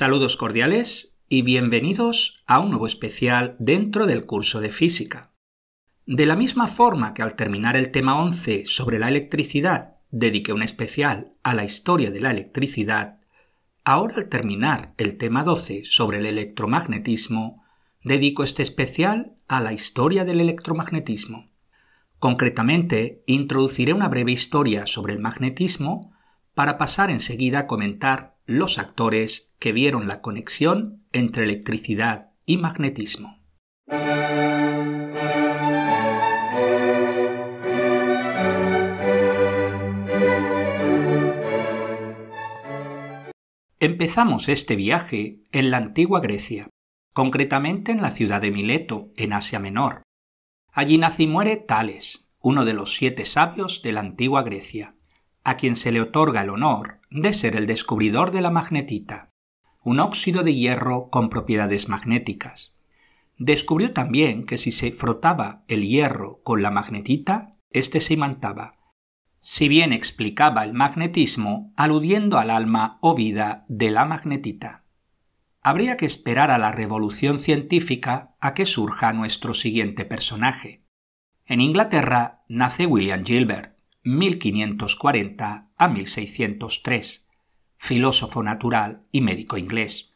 Saludos cordiales y bienvenidos a un nuevo especial dentro del curso de física. De la misma forma que al terminar el tema 11 sobre la electricidad dediqué un especial a la historia de la electricidad, ahora al terminar el tema 12 sobre el electromagnetismo, dedico este especial a la historia del electromagnetismo. Concretamente, introduciré una breve historia sobre el magnetismo para pasar enseguida a comentar los actores que vieron la conexión entre electricidad y magnetismo. Empezamos este viaje en la antigua Grecia, concretamente en la ciudad de Mileto, en Asia Menor. Allí nace y muere Tales, uno de los siete sabios de la antigua Grecia, a quien se le otorga el honor de ser el descubridor de la magnetita, un óxido de hierro con propiedades magnéticas. Descubrió también que si se frotaba el hierro con la magnetita, éste se imantaba, si bien explicaba el magnetismo aludiendo al alma o vida de la magnetita. Habría que esperar a la revolución científica a que surja nuestro siguiente personaje. En Inglaterra nace William Gilbert, 1540 a 1603, filósofo natural y médico inglés.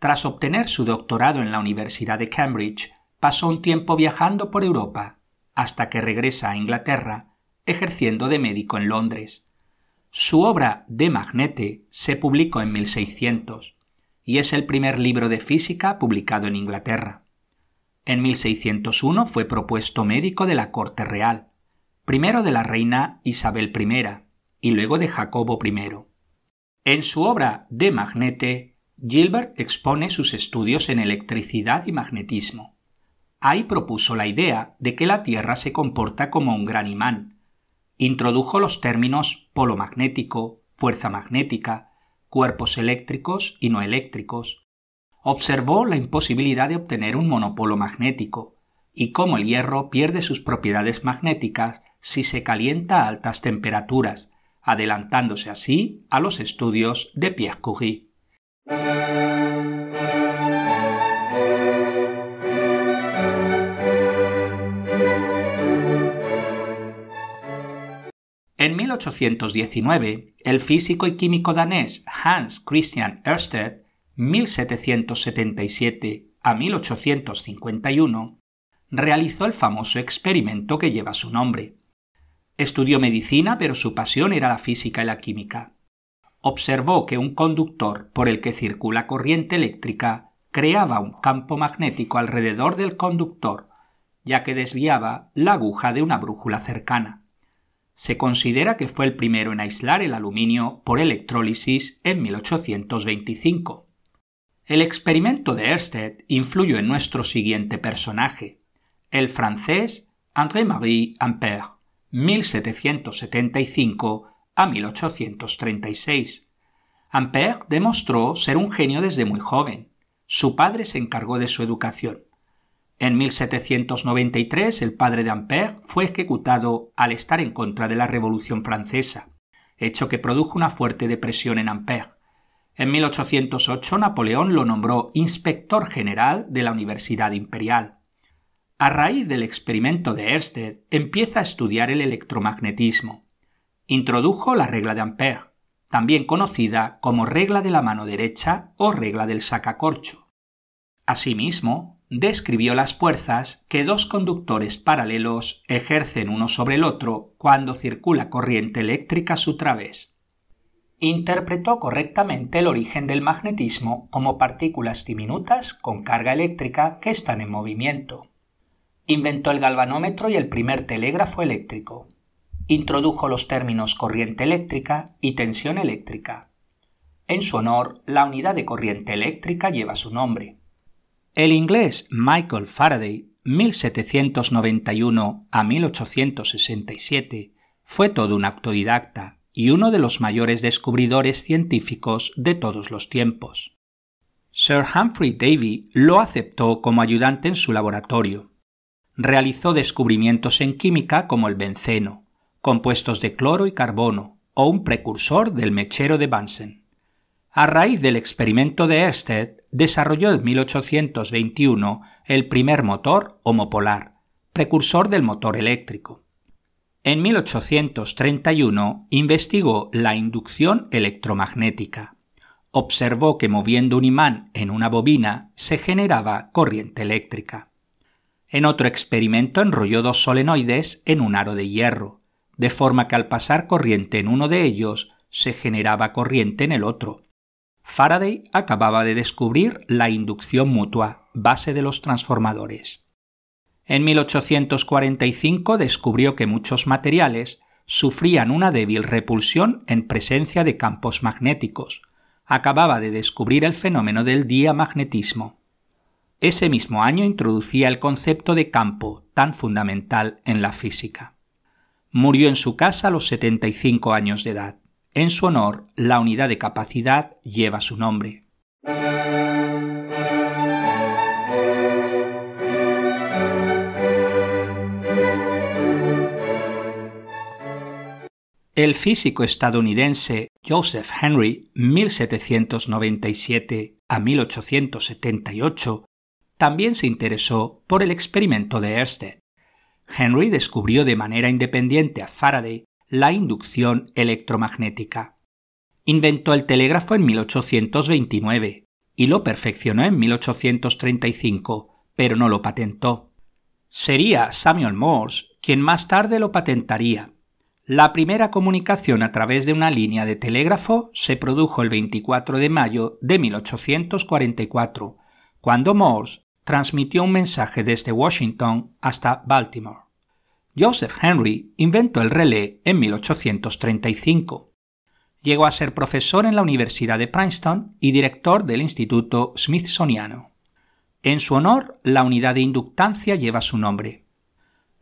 Tras obtener su doctorado en la Universidad de Cambridge, pasó un tiempo viajando por Europa, hasta que regresa a Inglaterra ejerciendo de médico en Londres. Su obra De Magnete se publicó en 1600 y es el primer libro de física publicado en Inglaterra. En 1601 fue propuesto médico de la corte real, primero de la reina Isabel I y luego de Jacobo I. En su obra De Magnete, Gilbert expone sus estudios en electricidad y magnetismo. Ahí propuso la idea de que la Tierra se comporta como un gran imán, Introdujo los términos polo magnético, fuerza magnética, cuerpos eléctricos y no eléctricos. Observó la imposibilidad de obtener un monopolo magnético y cómo el hierro pierde sus propiedades magnéticas si se calienta a altas temperaturas, adelantándose así a los estudios de Pierre Curie. En 1819, el físico y químico danés Hans Christian Ørsted, 1777 a 1851, realizó el famoso experimento que lleva su nombre. Estudió medicina, pero su pasión era la física y la química. Observó que un conductor por el que circula corriente eléctrica creaba un campo magnético alrededor del conductor, ya que desviaba la aguja de una brújula cercana. Se considera que fue el primero en aislar el aluminio por electrólisis en 1825. El experimento de Ørsted influyó en nuestro siguiente personaje, el francés André-Marie Ampère, 1775 a 1836. Ampère demostró ser un genio desde muy joven. Su padre se encargó de su educación. En 1793 el padre de Ampère fue ejecutado al estar en contra de la Revolución Francesa, hecho que produjo una fuerte depresión en Ampère. En 1808 Napoleón lo nombró inspector general de la Universidad Imperial. A raíz del experimento de Ørsted empieza a estudiar el electromagnetismo. Introdujo la regla de Ampère, también conocida como regla de la mano derecha o regla del sacacorcho. Asimismo, describió las fuerzas que dos conductores paralelos ejercen uno sobre el otro cuando circula corriente eléctrica a su través. Interpretó correctamente el origen del magnetismo como partículas diminutas con carga eléctrica que están en movimiento. Inventó el galvanómetro y el primer telégrafo eléctrico. Introdujo los términos corriente eléctrica y tensión eléctrica. En su honor, la unidad de corriente eléctrica lleva su nombre. El inglés Michael Faraday, 1791 a 1867, fue todo un autodidacta y uno de los mayores descubridores científicos de todos los tiempos. Sir Humphrey Davy lo aceptó como ayudante en su laboratorio. Realizó descubrimientos en química como el benceno, compuestos de cloro y carbono, o un precursor del mechero de Bunsen. A raíz del experimento de Ørsted, desarrolló en 1821 el primer motor homopolar, precursor del motor eléctrico. En 1831 investigó la inducción electromagnética. Observó que moviendo un imán en una bobina se generaba corriente eléctrica. En otro experimento enrolló dos solenoides en un aro de hierro, de forma que al pasar corriente en uno de ellos se generaba corriente en el otro. Faraday acababa de descubrir la inducción mutua, base de los transformadores. En 1845 descubrió que muchos materiales sufrían una débil repulsión en presencia de campos magnéticos. Acababa de descubrir el fenómeno del diamagnetismo. Ese mismo año introducía el concepto de campo tan fundamental en la física. Murió en su casa a los 75 años de edad. En su honor, la unidad de capacidad lleva su nombre. El físico estadounidense Joseph Henry, 1797 a 1878, también se interesó por el experimento de Ørsted. Henry descubrió de manera independiente a Faraday la inducción electromagnética. Inventó el telégrafo en 1829 y lo perfeccionó en 1835, pero no lo patentó. Sería Samuel Morse quien más tarde lo patentaría. La primera comunicación a través de una línea de telégrafo se produjo el 24 de mayo de 1844, cuando Morse transmitió un mensaje desde Washington hasta Baltimore. Joseph Henry inventó el relé en 1835. Llegó a ser profesor en la Universidad de Princeton y director del Instituto Smithsoniano. En su honor, la unidad de inductancia lleva su nombre.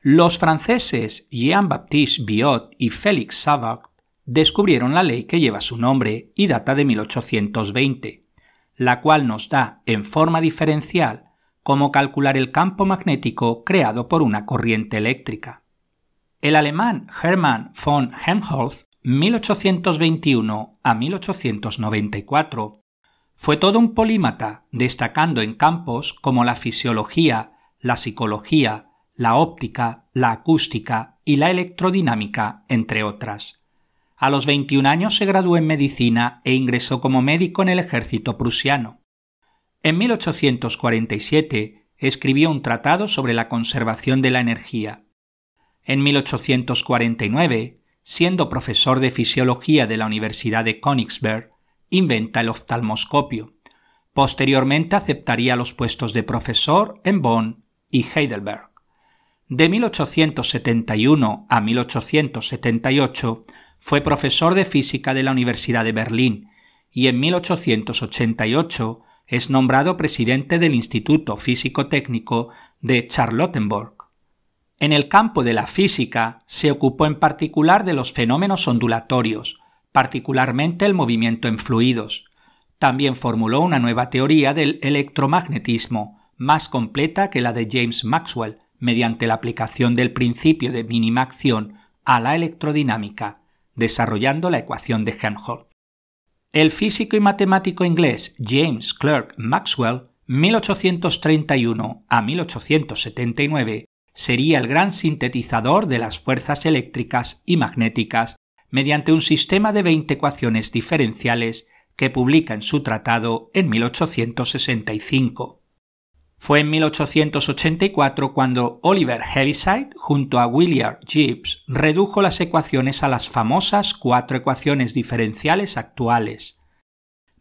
Los franceses Jean-Baptiste Biot y Félix Savart descubrieron la ley que lleva su nombre y data de 1820, la cual nos da, en forma diferencial, cómo calcular el campo magnético creado por una corriente eléctrica. El alemán Hermann von Helmholtz, 1821 a 1894, fue todo un polímata, destacando en campos como la fisiología, la psicología, la óptica, la acústica y la electrodinámica, entre otras. A los 21 años se graduó en medicina e ingresó como médico en el ejército prusiano. En 1847 escribió un tratado sobre la conservación de la energía. En 1849, siendo profesor de fisiología de la Universidad de Königsberg, inventa el oftalmoscopio. Posteriormente aceptaría los puestos de profesor en Bonn y Heidelberg. De 1871 a 1878 fue profesor de física de la Universidad de Berlín y en 1888 es nombrado presidente del Instituto Físico-Técnico de Charlottenburg. En el campo de la física se ocupó en particular de los fenómenos ondulatorios, particularmente el movimiento en fluidos. También formuló una nueva teoría del electromagnetismo, más completa que la de James Maxwell, mediante la aplicación del principio de mínima acción a la electrodinámica, desarrollando la ecuación de Helmholtz. El físico y matemático inglés James Clerk Maxwell, 1831 a 1879, sería el gran sintetizador de las fuerzas eléctricas y magnéticas mediante un sistema de 20 ecuaciones diferenciales que publica en su tratado en 1865. Fue en 1884 cuando Oliver Heaviside, junto a William Gibbs, redujo las ecuaciones a las famosas cuatro ecuaciones diferenciales actuales.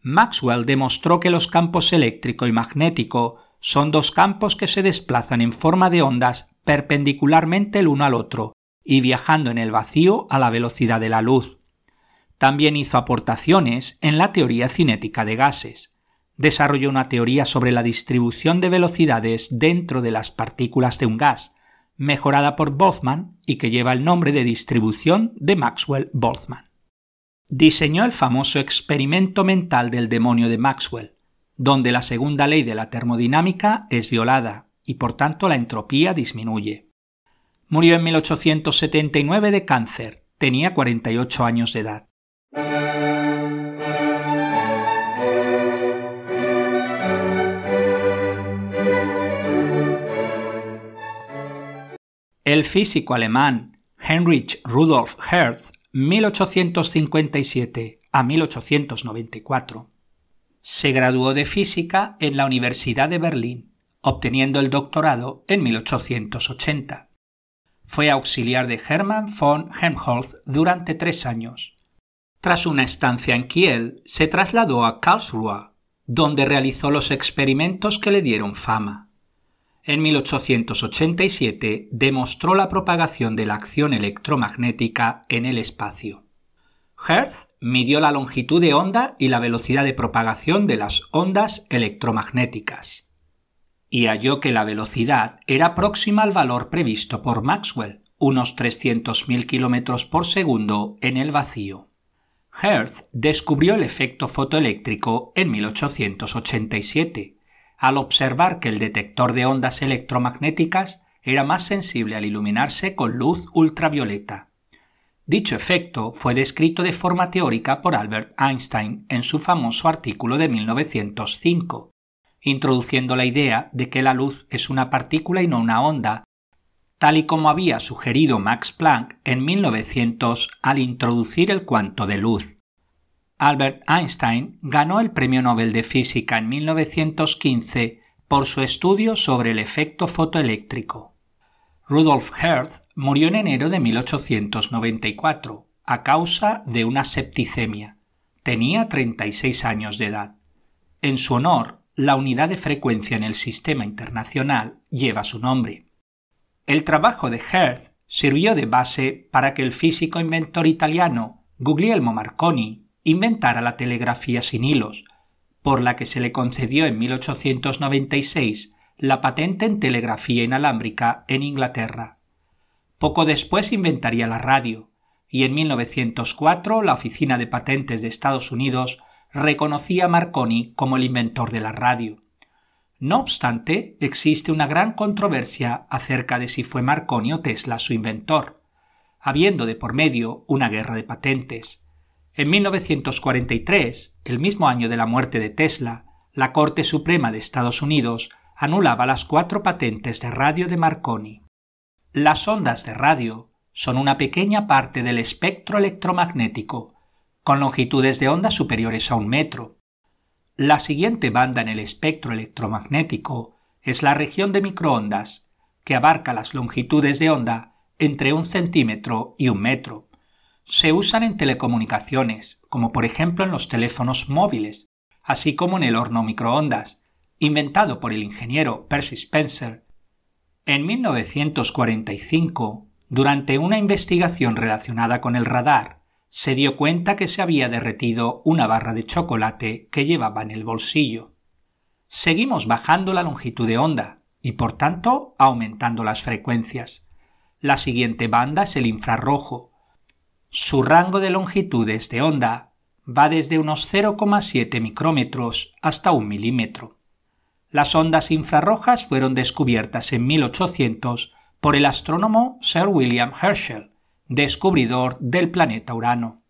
Maxwell demostró que los campos eléctrico y magnético son dos campos que se desplazan en forma de ondas perpendicularmente el uno al otro y viajando en el vacío a la velocidad de la luz. También hizo aportaciones en la teoría cinética de gases desarrolló una teoría sobre la distribución de velocidades dentro de las partículas de un gas, mejorada por Boltzmann y que lleva el nombre de distribución de Maxwell-Boltzmann. Diseñó el famoso experimento mental del demonio de Maxwell, donde la segunda ley de la termodinámica es violada y por tanto la entropía disminuye. Murió en 1879 de cáncer, tenía 48 años de edad. El físico alemán Heinrich Rudolf Hertz, 1857 a 1894, se graduó de física en la Universidad de Berlín, obteniendo el doctorado en 1880. Fue auxiliar de Hermann von Helmholtz durante tres años. Tras una estancia en Kiel, se trasladó a Karlsruhe, donde realizó los experimentos que le dieron fama. En 1887 demostró la propagación de la acción electromagnética en el espacio. Hertz midió la longitud de onda y la velocidad de propagación de las ondas electromagnéticas y halló que la velocidad era próxima al valor previsto por Maxwell, unos 300.000 km por segundo en el vacío. Hertz descubrió el efecto fotoeléctrico en 1887, al observar que el detector de ondas electromagnéticas era más sensible al iluminarse con luz ultravioleta. Dicho efecto fue descrito de forma teórica por Albert Einstein en su famoso artículo de 1905, introduciendo la idea de que la luz es una partícula y no una onda, tal y como había sugerido Max Planck en 1900 al introducir el cuanto de luz. Albert Einstein ganó el Premio Nobel de Física en 1915 por su estudio sobre el efecto fotoeléctrico. Rudolf Hertz murió en enero de 1894 a causa de una septicemia. Tenía 36 años de edad. En su honor, la unidad de frecuencia en el sistema internacional lleva su nombre. El trabajo de Hertz sirvió de base para que el físico inventor italiano Guglielmo Marconi inventara la telegrafía sin hilos, por la que se le concedió en 1896 la patente en telegrafía inalámbrica en Inglaterra. Poco después inventaría la radio, y en 1904 la Oficina de Patentes de Estados Unidos reconocía a Marconi como el inventor de la radio. No obstante, existe una gran controversia acerca de si fue Marconi o Tesla su inventor, habiendo de por medio una guerra de patentes. En 1943, el mismo año de la muerte de Tesla, la Corte Suprema de Estados Unidos anulaba las cuatro patentes de radio de Marconi. Las ondas de radio son una pequeña parte del espectro electromagnético, con longitudes de onda superiores a un metro. La siguiente banda en el espectro electromagnético es la región de microondas, que abarca las longitudes de onda entre un centímetro y un metro. Se usan en telecomunicaciones, como por ejemplo en los teléfonos móviles, así como en el horno microondas, inventado por el ingeniero Percy Spencer, en 1945, durante una investigación relacionada con el radar, se dio cuenta que se había derretido una barra de chocolate que llevaba en el bolsillo. Seguimos bajando la longitud de onda y por tanto aumentando las frecuencias. La siguiente banda es el infrarrojo. Su rango de longitudes de onda va desde unos 0,7 micrómetros hasta un milímetro. Las ondas infrarrojas fueron descubiertas en 1800 por el astrónomo Sir William Herschel, descubridor del planeta Urano.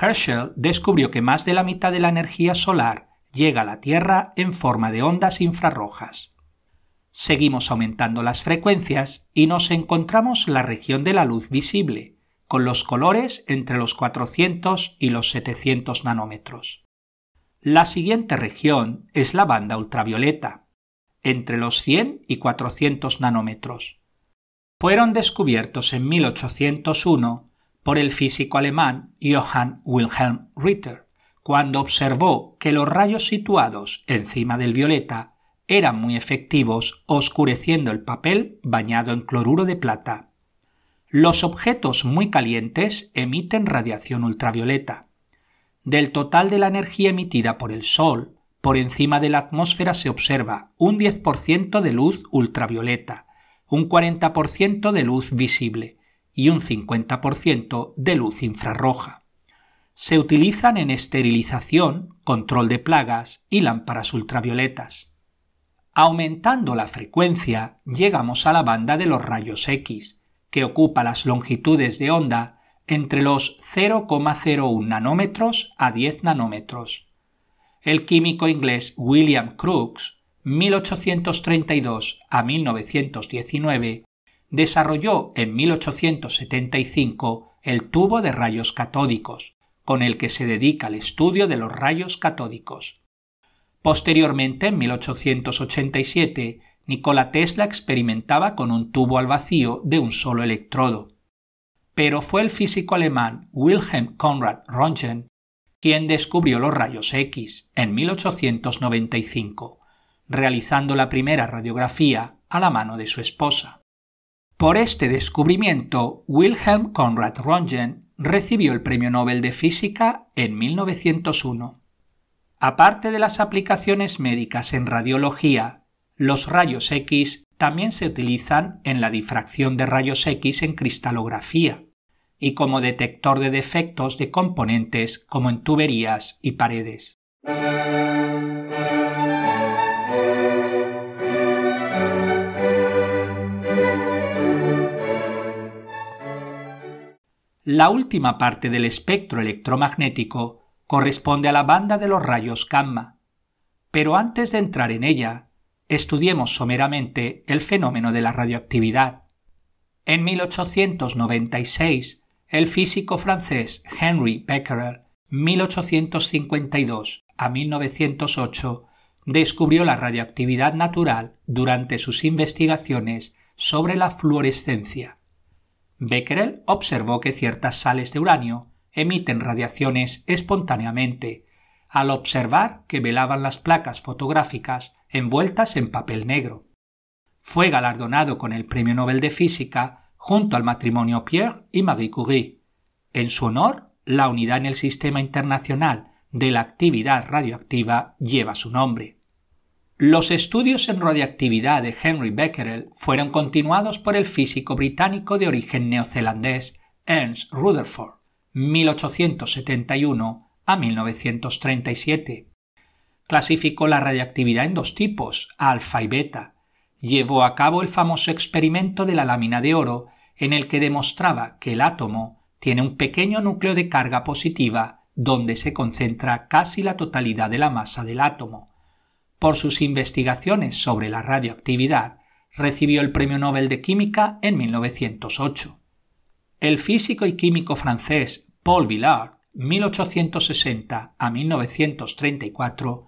Herschel descubrió que más de la mitad de la energía solar llega a la Tierra en forma de ondas infrarrojas. Seguimos aumentando las frecuencias y nos encontramos la región de la luz visible, con los colores entre los 400 y los 700 nanómetros. La siguiente región es la banda ultravioleta, entre los 100 y 400 nanómetros. Fueron descubiertos en 1801 por el físico alemán Johann Wilhelm Ritter, cuando observó que los rayos situados encima del violeta eran muy efectivos oscureciendo el papel bañado en cloruro de plata. Los objetos muy calientes emiten radiación ultravioleta del total de la energía emitida por el Sol, por encima de la atmósfera se observa un 10% de luz ultravioleta, un 40% de luz visible y un 50% de luz infrarroja. Se utilizan en esterilización, control de plagas y lámparas ultravioletas. Aumentando la frecuencia, llegamos a la banda de los rayos X, que ocupa las longitudes de onda entre los 0,01 nanómetros a 10 nanómetros. El químico inglés William Crookes, 1832 a 1919, desarrolló en 1875 el tubo de rayos catódicos, con el que se dedica al estudio de los rayos catódicos. Posteriormente, en 1887, Nikola Tesla experimentaba con un tubo al vacío de un solo electrodo. Pero fue el físico alemán Wilhelm Conrad Röntgen quien descubrió los rayos X en 1895, realizando la primera radiografía a la mano de su esposa. Por este descubrimiento, Wilhelm Conrad Röntgen recibió el Premio Nobel de Física en 1901. Aparte de las aplicaciones médicas en radiología, los rayos X también se utilizan en la difracción de rayos X en cristalografía y como detector de defectos de componentes como en tuberías y paredes. La última parte del espectro electromagnético corresponde a la banda de los rayos gamma. Pero antes de entrar en ella, estudiemos someramente el fenómeno de la radioactividad. En 1896, el físico francés Henry Becquerel, 1852 a 1908, descubrió la radioactividad natural durante sus investigaciones sobre la fluorescencia. Becquerel observó que ciertas sales de uranio emiten radiaciones espontáneamente al observar que velaban las placas fotográficas envueltas en papel negro. Fue galardonado con el Premio Nobel de Física junto al matrimonio Pierre y Marie Curie. En su honor, la unidad en el Sistema Internacional de la Actividad Radioactiva lleva su nombre. Los estudios en radioactividad de Henry Becquerel fueron continuados por el físico británico de origen neozelandés Ernst Rutherford, 1871 a 1937. Clasificó la radiactividad en dos tipos, alfa y beta. Llevó a cabo el famoso experimento de la lámina de oro, en el que demostraba que el átomo tiene un pequeño núcleo de carga positiva donde se concentra casi la totalidad de la masa del átomo por sus investigaciones sobre la radioactividad, recibió el Premio Nobel de Química en 1908. El físico y químico francés Paul Villard, 1860 a 1934,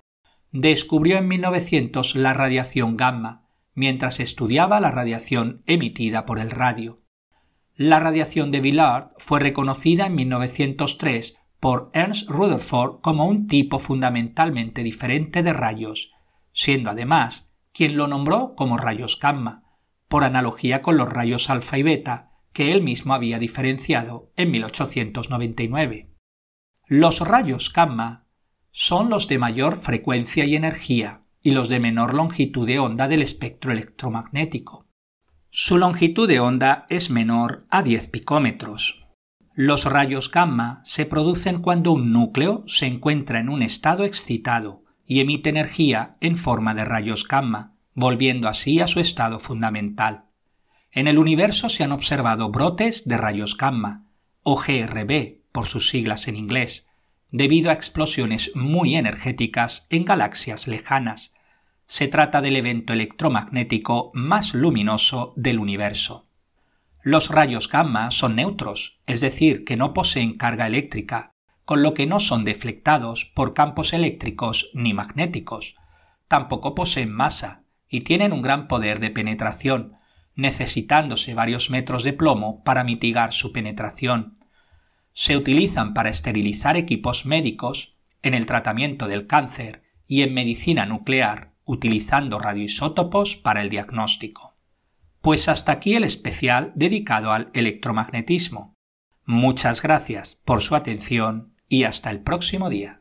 descubrió en 1900 la radiación gamma, mientras estudiaba la radiación emitida por el radio. La radiación de Villard fue reconocida en 1903 por Ernst Rutherford como un tipo fundamentalmente diferente de rayos, siendo además quien lo nombró como rayos gamma, por analogía con los rayos alfa y beta que él mismo había diferenciado en 1899. Los rayos gamma son los de mayor frecuencia y energía y los de menor longitud de onda del espectro electromagnético. Su longitud de onda es menor a 10 picómetros. Los rayos gamma se producen cuando un núcleo se encuentra en un estado excitado, y emite energía en forma de rayos gamma, volviendo así a su estado fundamental. En el universo se han observado brotes de rayos gamma, o GRB por sus siglas en inglés, debido a explosiones muy energéticas en galaxias lejanas. Se trata del evento electromagnético más luminoso del universo. Los rayos gamma son neutros, es decir, que no poseen carga eléctrica, con lo que no son deflectados por campos eléctricos ni magnéticos. Tampoco poseen masa y tienen un gran poder de penetración, necesitándose varios metros de plomo para mitigar su penetración. Se utilizan para esterilizar equipos médicos, en el tratamiento del cáncer y en medicina nuclear, utilizando radioisótopos para el diagnóstico. Pues hasta aquí el especial dedicado al electromagnetismo. Muchas gracias por su atención y hasta el próximo día.